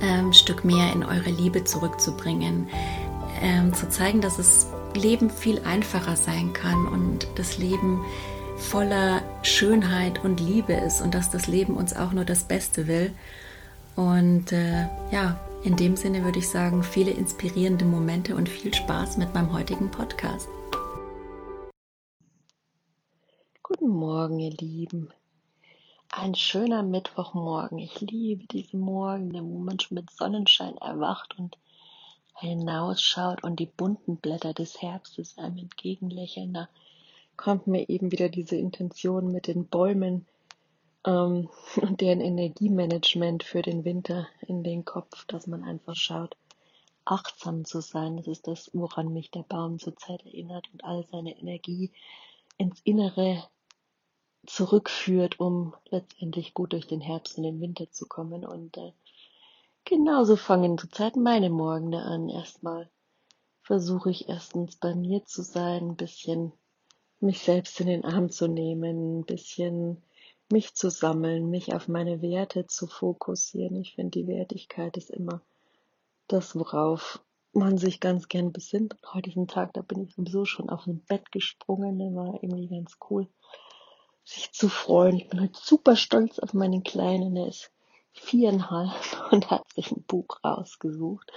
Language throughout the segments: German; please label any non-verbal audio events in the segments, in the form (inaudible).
ähm, Stück mehr in eure Liebe zurückzubringen, ähm, zu zeigen, dass das Leben viel einfacher sein kann und das Leben voller Schönheit und Liebe ist und dass das Leben uns auch nur das Beste will. Und äh, ja, in dem Sinne würde ich sagen, viele inspirierende Momente und viel Spaß mit meinem heutigen Podcast. Guten Morgen, ihr Lieben. Ein schöner Mittwochmorgen. Ich liebe diese Morgen, wo man schon mit Sonnenschein erwacht und hinausschaut und die bunten Blätter des Herbstes einem entgegenlächeln. Da kommt mir eben wieder diese Intention mit den Bäumen ähm, (laughs) und deren Energiemanagement für den Winter in den Kopf, dass man einfach schaut, achtsam zu sein. Das ist das, woran mich der Baum zurzeit erinnert und all seine Energie ins Innere zurückführt, um letztendlich gut durch den Herbst und den Winter zu kommen. Und äh, genauso fangen zurzeit meine Morgen an. Erstmal versuche ich erstens bei mir zu sein, ein bisschen mich selbst in den Arm zu nehmen, ein bisschen mich zu sammeln, mich auf meine Werte zu fokussieren. Ich finde, die Wertigkeit ist immer das, worauf man sich ganz gern besinnt. Und heutigen Tag, da bin ich sowieso schon auf ein Bett gesprungen, der war irgendwie ganz cool sich zu freuen. Ich bin heute super stolz auf meinen Kleinen. Er ist viereinhalb (laughs) und hat sich ein Buch rausgesucht,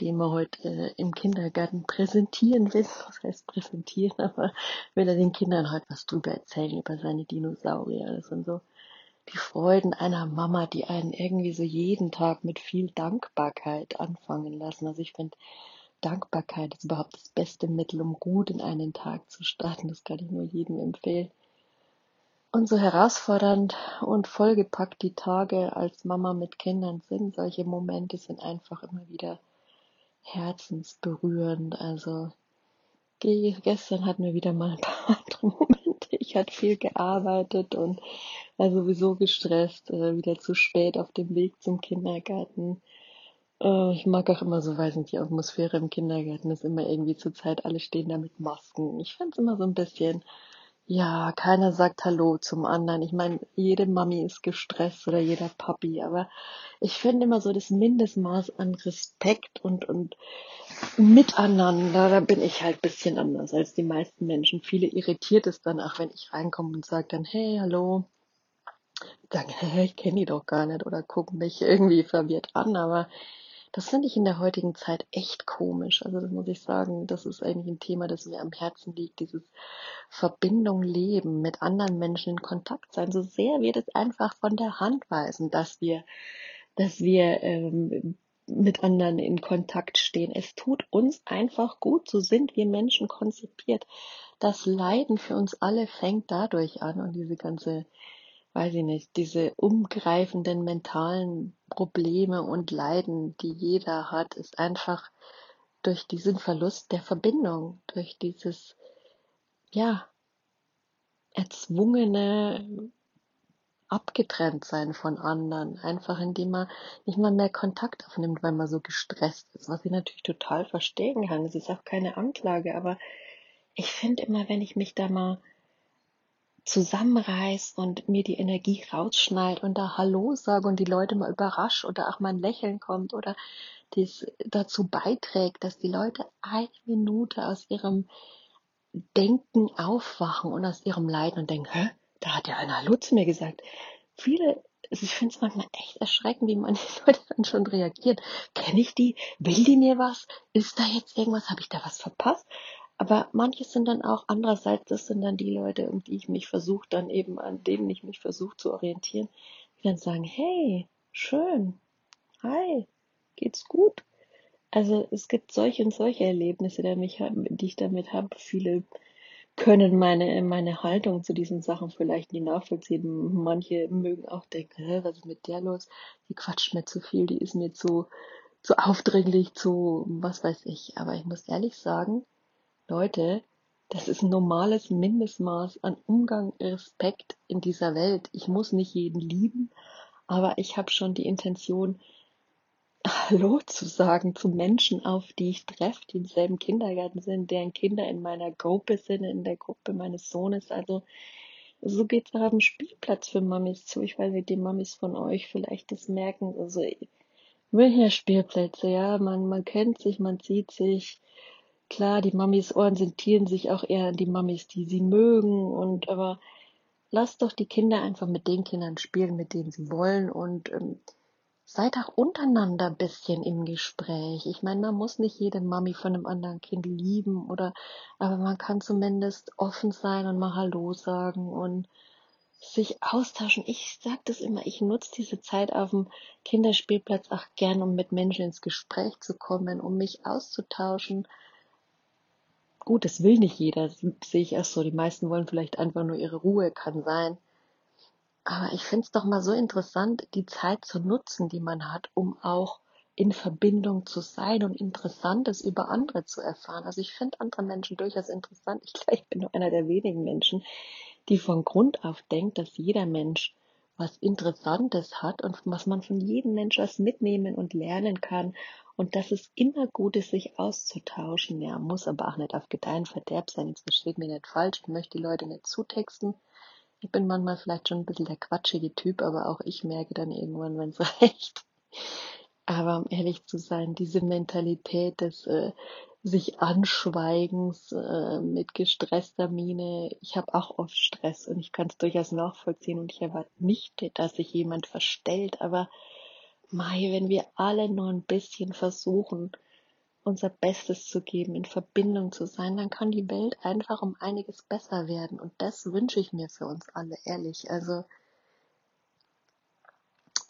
den er heute äh, im Kindergarten präsentieren will. (laughs) Was heißt präsentieren? Aber will er den Kindern heute was drüber erzählen, über seine Dinosaurier. Das sind so die Freuden einer Mama, die einen irgendwie so jeden Tag mit viel Dankbarkeit anfangen lassen. Also ich finde, Dankbarkeit ist überhaupt das beste Mittel, um gut in einen Tag zu starten. Das kann ich nur jedem empfehlen. Und so herausfordernd und vollgepackt die Tage als Mama mit Kindern sind, solche Momente sind einfach immer wieder herzensberührend. Also gestern hatten wir wieder mal ein paar (laughs) andere Momente. Ich hatte viel gearbeitet und war sowieso gestresst, äh, wieder zu spät auf dem Weg zum Kindergarten. Äh, ich mag auch immer so, weiß nicht, die Atmosphäre im Kindergarten ist immer irgendwie zur Zeit, alle stehen da mit Masken. Ich fand es immer so ein bisschen ja, keiner sagt Hallo zum anderen. Ich meine, jede Mami ist gestresst oder jeder Papi, aber ich finde immer so das Mindestmaß an Respekt und, und Miteinander, da bin ich halt bisschen anders als die meisten Menschen. Viele irritiert es dann auch, wenn ich reinkomme und sage dann, hey, hallo. Sagen, (laughs) hey, ich kenne die doch gar nicht oder gucken mich irgendwie verwirrt an, aber das finde ich in der heutigen Zeit echt komisch. Also das muss ich sagen, das ist eigentlich ein Thema, das mir am Herzen liegt, dieses Verbindung leben, mit anderen Menschen in Kontakt sein. So sehr wir das einfach von der Hand weisen, dass wir, dass wir ähm, mit anderen in Kontakt stehen. Es tut uns einfach gut. So sind wir Menschen konzipiert. Das Leiden für uns alle fängt dadurch an und diese ganze weiß ich nicht, diese umgreifenden mentalen Probleme und Leiden, die jeder hat, ist einfach durch diesen Verlust der Verbindung, durch dieses, ja, erzwungene abgetrennt sein von anderen, einfach indem man nicht mal mehr Kontakt aufnimmt, weil man so gestresst ist, was ich natürlich total verstehen kann. Es ist auch keine Anklage, aber ich finde immer, wenn ich mich da mal zusammenreißt und mir die Energie rausschneidet und da Hallo sage und die Leute mal überrascht oder auch mal ein Lächeln kommt oder das dazu beiträgt, dass die Leute eine Minute aus ihrem Denken aufwachen und aus ihrem Leiden und denken, hä, da hat ja einer Hallo zu mir gesagt. Viele also ich finde es manchmal echt erschreckend, wie manche (laughs) Leute dann schon reagieren. Kenne ich die? Will die mir was? Ist da jetzt irgendwas? Habe ich da was verpasst? Aber manche sind dann auch andererseits, das sind dann die Leute, um die ich mich versuche, dann eben an denen ich mich versuche zu orientieren, die dann sagen, hey, schön, hi, geht's gut? Also es gibt solche und solche Erlebnisse, die, mich, die ich damit habe. Viele können meine, meine Haltung zu diesen Sachen vielleicht nie nachvollziehen. Manche mögen auch denken, Hä, was ist mit der los? Die quatscht mir zu viel, die ist mir zu, zu aufdringlich, zu was weiß ich. Aber ich muss ehrlich sagen, Leute, das ist ein normales Mindestmaß an Umgang, Respekt in dieser Welt. Ich muss nicht jeden lieben, aber ich habe schon die Intention, (laughs) Hallo zu sagen zu Menschen, auf die ich treffe, die im selben Kindergarten sind, deren Kinder in meiner Gruppe sind, in der Gruppe meines Sohnes. Also so geht es auch dem Spielplatz für Mamis zu. Ich weiß nicht, die Mamis von euch vielleicht das merken. Also Münchner Spielplätze, ja, man, man kennt sich, man sieht sich. Klar, die Mamis orientieren sich auch eher an die Mamis, die sie mögen und aber lasst doch die Kinder einfach mit den Kindern spielen, mit denen sie wollen und ähm, seid auch untereinander ein bisschen im Gespräch. Ich meine, man muss nicht jede Mami von einem anderen Kind lieben oder, aber man kann zumindest offen sein und mal Hallo sagen und sich austauschen. Ich sag das immer, ich nutze diese Zeit auf dem Kinderspielplatz auch gern, um mit Menschen ins Gespräch zu kommen, um mich auszutauschen. Gut, das will nicht jeder, das sehe ich erst so. Die meisten wollen vielleicht einfach nur ihre Ruhe, kann sein. Aber ich finde es doch mal so interessant, die Zeit zu nutzen, die man hat, um auch in Verbindung zu sein und Interessantes über andere zu erfahren. Also ich finde andere Menschen durchaus interessant. Ich glaube, ich bin nur einer der wenigen Menschen, die von Grund auf denkt, dass jeder Mensch was Interessantes hat und was man von jedem Mensch was mitnehmen und lernen kann und dass es immer gut ist, sich auszutauschen. Ja, muss aber auch nicht auf Gedeihen Verderb sein. Jetzt versteht mir nicht falsch. Ich möchte die Leute nicht zutexten. Ich bin manchmal vielleicht schon ein bisschen der quatschige Typ, aber auch ich merke dann irgendwann, wenn es (laughs) reicht. Aber um ehrlich zu sein, diese Mentalität des äh, sich Anschweigens äh, mit gestresster Miene, ich habe auch oft Stress und ich kann es durchaus nachvollziehen und ich erwarte nicht, dass sich jemand verstellt, aber Mai, wenn wir alle nur ein bisschen versuchen, unser Bestes zu geben, in Verbindung zu sein, dann kann die Welt einfach um einiges besser werden. Und das wünsche ich mir für uns alle, ehrlich. Also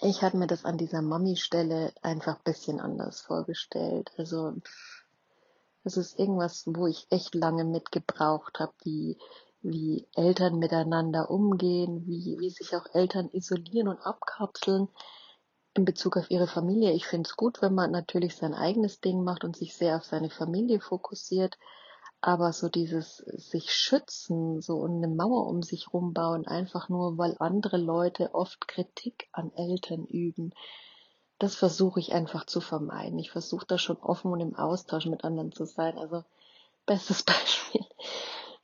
ich hatte mir das an dieser Mami-Stelle einfach ein bisschen anders vorgestellt. Also das ist irgendwas, wo ich echt lange mitgebraucht habe, wie, wie Eltern miteinander umgehen, wie, wie sich auch Eltern isolieren und abkapseln in Bezug auf ihre Familie. Ich finde es gut, wenn man natürlich sein eigenes Ding macht und sich sehr auf seine Familie fokussiert. Aber so dieses sich schützen, so eine Mauer um sich rumbauen, einfach nur, weil andere Leute oft Kritik an Eltern üben, das versuche ich einfach zu vermeiden. Ich versuche da schon offen und im Austausch mit anderen zu sein. Also, bestes (laughs) Beispiel.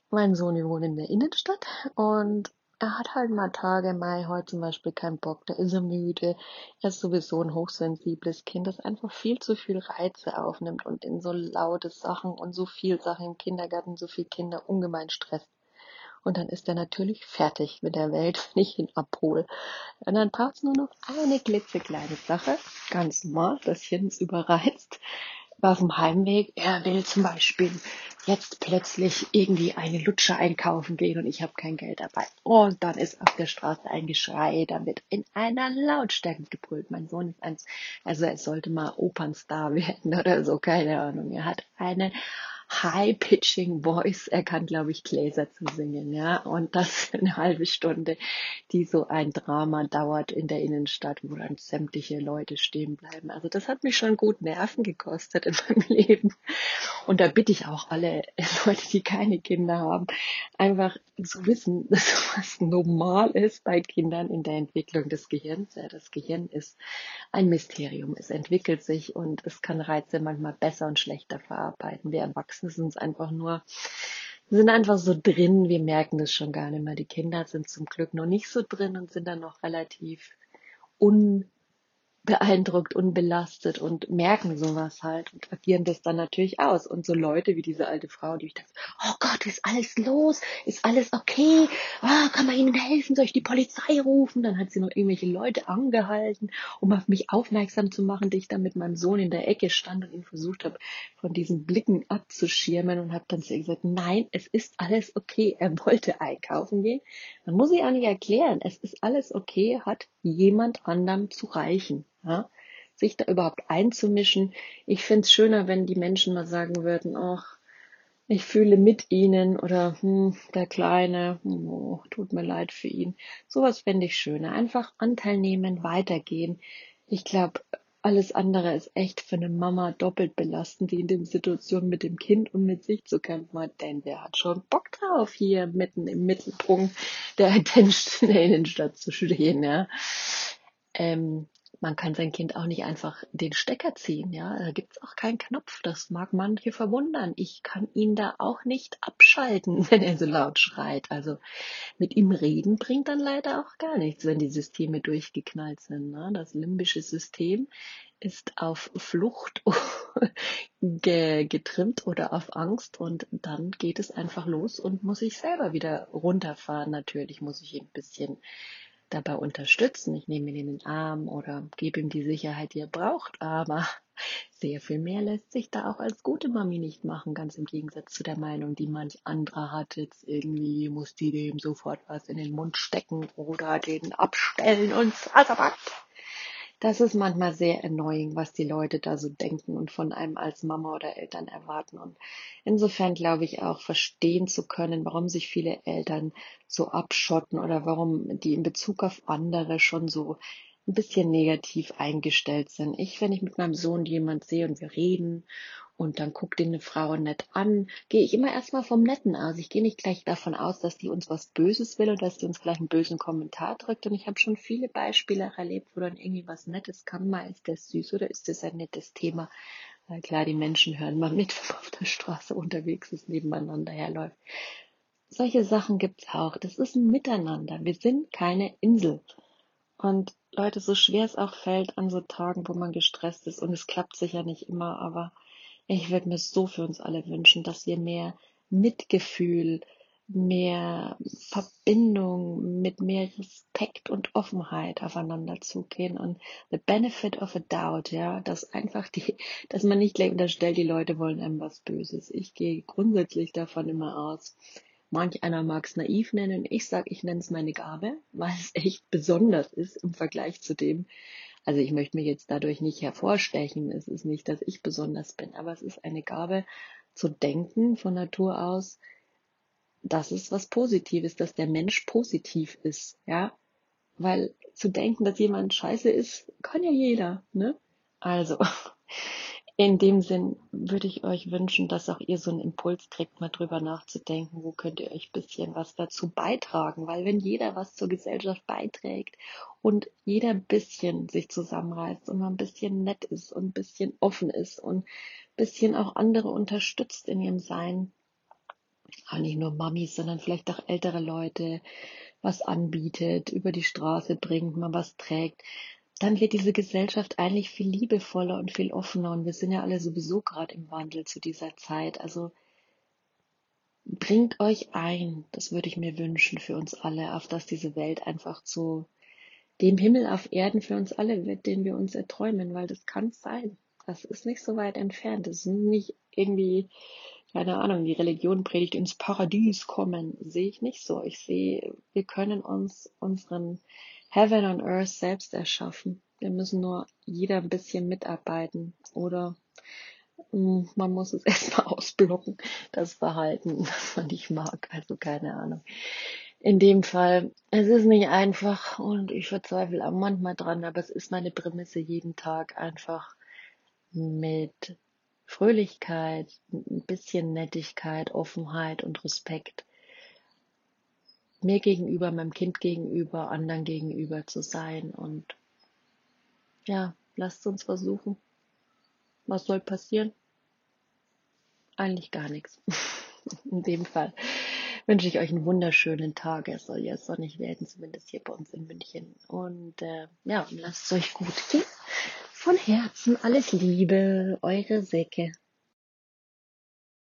Mein Sohn wohnt in der Innenstadt und er hat halt mal Tage, Mai, heute zum Beispiel keinen Bock, da ist er müde. Er ist sowieso ein hochsensibles Kind, das einfach viel zu viel Reize aufnimmt und in so laute Sachen und so viel Sachen im Kindergarten, so viel Kinder ungemein stresst. Und dann ist er natürlich fertig mit der Welt, (laughs) wenn ich ihn abhole. Und dann braucht es nur noch eine klitzekleine Sache, ganz normal, das Kind ist überreizt war auf dem Heimweg, er will zum Beispiel jetzt plötzlich irgendwie eine Lutsche einkaufen gehen und ich habe kein Geld dabei. Und dann ist auf der Straße ein Geschrei, dann wird in einer Lautstärke gebrüllt. Mein Sohn ist eins, also er sollte mal Opernstar (laughs) werden oder so, keine Ahnung. Er hat eine high-pitching Voice. Er kann, glaube ich, Gläser zu singen, ja. Und das eine halbe Stunde, die so ein Drama dauert in der Innenstadt, wo dann sämtliche Leute stehen bleiben. Also das hat mich schon gut Nerven gekostet in meinem (laughs) Leben. Und da bitte ich auch alle Leute, die keine Kinder haben, einfach zu wissen, (laughs) dass was normal ist bei Kindern in der Entwicklung des Gehirns. Ja, das Gehirn ist ein Mysterium. Es entwickelt sich und es kann Reize manchmal besser und schlechter verarbeiten. Wir Erwachsene sind es einfach nur, sind einfach so drin, wir merken das schon gar nicht mehr. Die Kinder sind zum Glück noch nicht so drin und sind dann noch relativ un beeindruckt und belastet und merken sowas halt und agieren das dann natürlich aus. Und so Leute wie diese alte Frau, die ich dachte, oh Gott, ist alles los? Ist alles okay? Oh, kann man Ihnen helfen? Soll ich die Polizei rufen? Dann hat sie noch irgendwelche Leute angehalten, um auf mich aufmerksam zu machen, die ich dann mit meinem Sohn in der Ecke stand und ihn versucht habe, von diesen Blicken abzuschirmen und habe dann zu ihr gesagt, nein, es ist alles okay. Er wollte einkaufen gehen. Man muss ich auch nicht erklären, es ist alles okay, hat jemand anderem zu reichen ja? sich da überhaupt einzumischen. Ich fände es schöner, wenn die Menschen mal sagen würden, ach, ich fühle mit ihnen oder hm, der Kleine, oh, tut mir leid für ihn. Sowas fände ich schöner. Einfach Anteil nehmen, weitergehen. Ich glaube, alles andere ist echt für eine Mama doppelt belastend, die in den Situationen mit dem Kind und mit sich zu kämpfen hat. Denn wer hat schon Bock drauf, hier mitten im Mittelpunkt der (laughs) Attention Innenstadt zu stehen, ja? Ähm, man kann sein Kind auch nicht einfach den Stecker ziehen, ja. Da gibt's auch keinen Knopf. Das mag manche verwundern. Ich kann ihn da auch nicht abschalten, (laughs) wenn er so laut schreit. Also mit ihm reden bringt dann leider auch gar nichts, wenn die Systeme durchgeknallt sind. Ne? Das limbische System ist auf Flucht (laughs) getrimmt oder auf Angst und dann geht es einfach los und muss ich selber wieder runterfahren. Natürlich muss ich ein bisschen dabei unterstützen. Ich nehme ihn in den Arm oder gebe ihm die Sicherheit, die er braucht. Aber (laughs) sehr viel mehr lässt sich da auch als gute Mami nicht machen, ganz im Gegensatz zu der Meinung, die manch anderer hat. Jetzt irgendwie muss die dem sofort was in den Mund stecken oder den abstellen und was das ist manchmal sehr annoying, was die Leute da so denken und von einem als Mama oder Eltern erwarten. Und insofern glaube ich auch verstehen zu können, warum sich viele Eltern so abschotten oder warum die in Bezug auf andere schon so ein bisschen negativ eingestellt sind. Ich, wenn ich mit meinem Sohn jemand sehe und wir reden und dann guckt ihn eine Frau nett an, gehe ich immer erstmal vom Netten aus. Ich gehe nicht gleich davon aus, dass die uns was Böses will und dass die uns gleich einen bösen Kommentar drückt. Und ich habe schon viele Beispiele erlebt, wo dann irgendwie was Nettes kam. Mal ist das süß oder ist das ein nettes Thema. Weil klar, die Menschen hören mal mit, (laughs) wenn man auf der Straße unterwegs ist, nebeneinander herläuft. Solche Sachen gibt's auch. Das ist ein Miteinander. Wir sind keine Insel. Und Leute, so schwer es auch fällt an so Tagen, wo man gestresst ist, und es klappt sicher nicht immer, aber ich würde mir so für uns alle wünschen, dass wir mehr Mitgefühl, mehr Verbindung, mit mehr Respekt und Offenheit aufeinander zugehen und the benefit of a doubt, ja, dass einfach die, (laughs) dass man nicht gleich unterstellt, die Leute wollen einem was Böses. Ich gehe grundsätzlich davon immer aus. Manch einer mag es naiv nennen, ich sage, ich nenne es meine Gabe, weil es echt besonders ist im Vergleich zu dem, also ich möchte mich jetzt dadurch nicht hervorstechen. Es ist nicht, dass ich besonders bin, aber es ist eine Gabe zu denken von Natur aus, dass es was Positives, dass der Mensch positiv ist, ja. Weil zu denken, dass jemand scheiße ist, kann ja jeder, ne? Also, in dem Sinn würde ich euch wünschen, dass auch ihr so einen Impuls kriegt, mal drüber nachzudenken, wo könnt ihr euch bisschen was dazu beitragen, weil wenn jeder was zur Gesellschaft beiträgt und jeder ein bisschen sich zusammenreißt und mal ein bisschen nett ist und ein bisschen offen ist und ein bisschen auch andere unterstützt in ihrem Sein, auch nicht nur Mamis, sondern vielleicht auch ältere Leute, was anbietet, über die Straße bringt, mal was trägt, dann wird diese Gesellschaft eigentlich viel liebevoller und viel offener. Und wir sind ja alle sowieso gerade im Wandel zu dieser Zeit. Also bringt euch ein, das würde ich mir wünschen für uns alle, auf dass diese Welt einfach zu dem Himmel auf Erden für uns alle wird, den wir uns erträumen, weil das kann sein. Das ist nicht so weit entfernt. Das ist nicht irgendwie, keine Ahnung, die Religion predigt ins Paradies kommen. Sehe ich nicht so. Ich sehe, wir können uns unseren Heaven on Earth selbst erschaffen. Wir müssen nur jeder ein bisschen mitarbeiten oder hm, man muss es (laughs) erstmal ausblocken, das Verhalten, (laughs) das man nicht mag. Also keine Ahnung. In dem Fall, es ist nicht einfach und ich verzweifle auch manchmal dran, aber es ist meine Prämisse jeden Tag einfach mit Fröhlichkeit, ein bisschen Nettigkeit, Offenheit und Respekt mir gegenüber, meinem Kind gegenüber, anderen gegenüber zu sein. Und ja, lasst uns versuchen. Was soll passieren? Eigentlich gar nichts. (laughs) In dem Fall wünsche ich euch einen wunderschönen Tag. Es soll ja sonnig werden, zumindest hier bei uns in München. Und äh, ja, lasst es euch gut gehen. Von Herzen alles Liebe, eure Säcke.